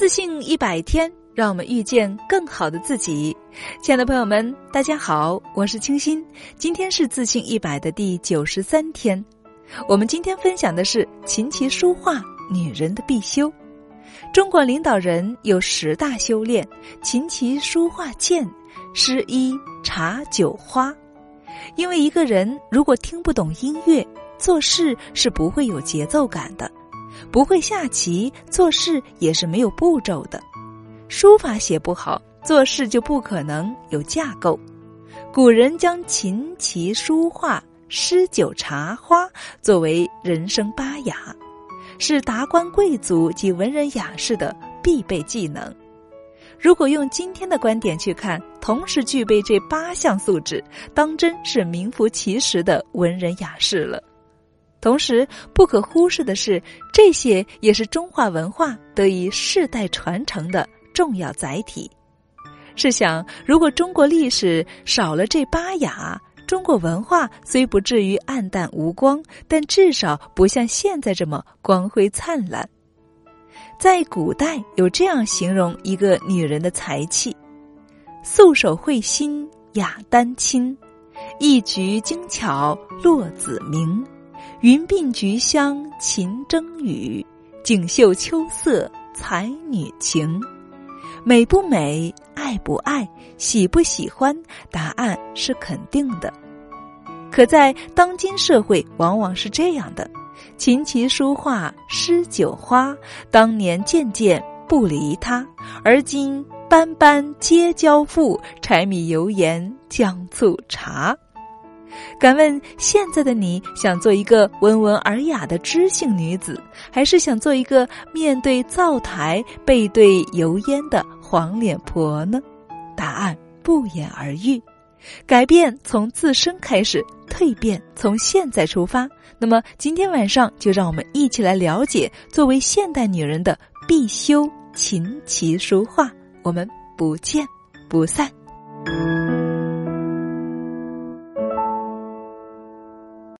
自信一百天，让我们遇见更好的自己。亲爱的朋友们，大家好，我是清新。今天是自信一百的第九十三天。我们今天分享的是琴棋书画，女人的必修。中国领导人有十大修炼：琴棋书画剑、诗衣茶酒花。因为一个人如果听不懂音乐，做事是不会有节奏感的。不会下棋，做事也是没有步骤的；书法写不好，做事就不可能有架构。古人将琴棋书画、诗酒茶花作为人生八雅，是达官贵族及文人雅士的必备技能。如果用今天的观点去看，同时具备这八项素质，当真是名副其实的文人雅士了。同时，不可忽视的是，这些也是中华文化得以世代传承的重要载体。试想，如果中国历史少了这八雅，中国文化虽不至于暗淡无光，但至少不像现在这么光辉灿烂。在古代，有这样形容一个女人的才气：素手绘心，雅丹青；一举精巧，落子明。云鬓菊香琴筝雨，锦绣秋色才女情。美不美，爱不爱，喜不喜欢？答案是肯定的。可在当今社会，往往是这样的：琴棋书画诗酒花，当年件件不离他，而今般般皆交付，柴米油盐酱醋茶。敢问现在的你想做一个温文尔雅的知性女子，还是想做一个面对灶台背对油烟的黄脸婆呢？答案不言而喻。改变从自身开始，蜕变从现在出发。那么今天晚上就让我们一起来了解作为现代女人的必修琴棋书画。我们不见不散。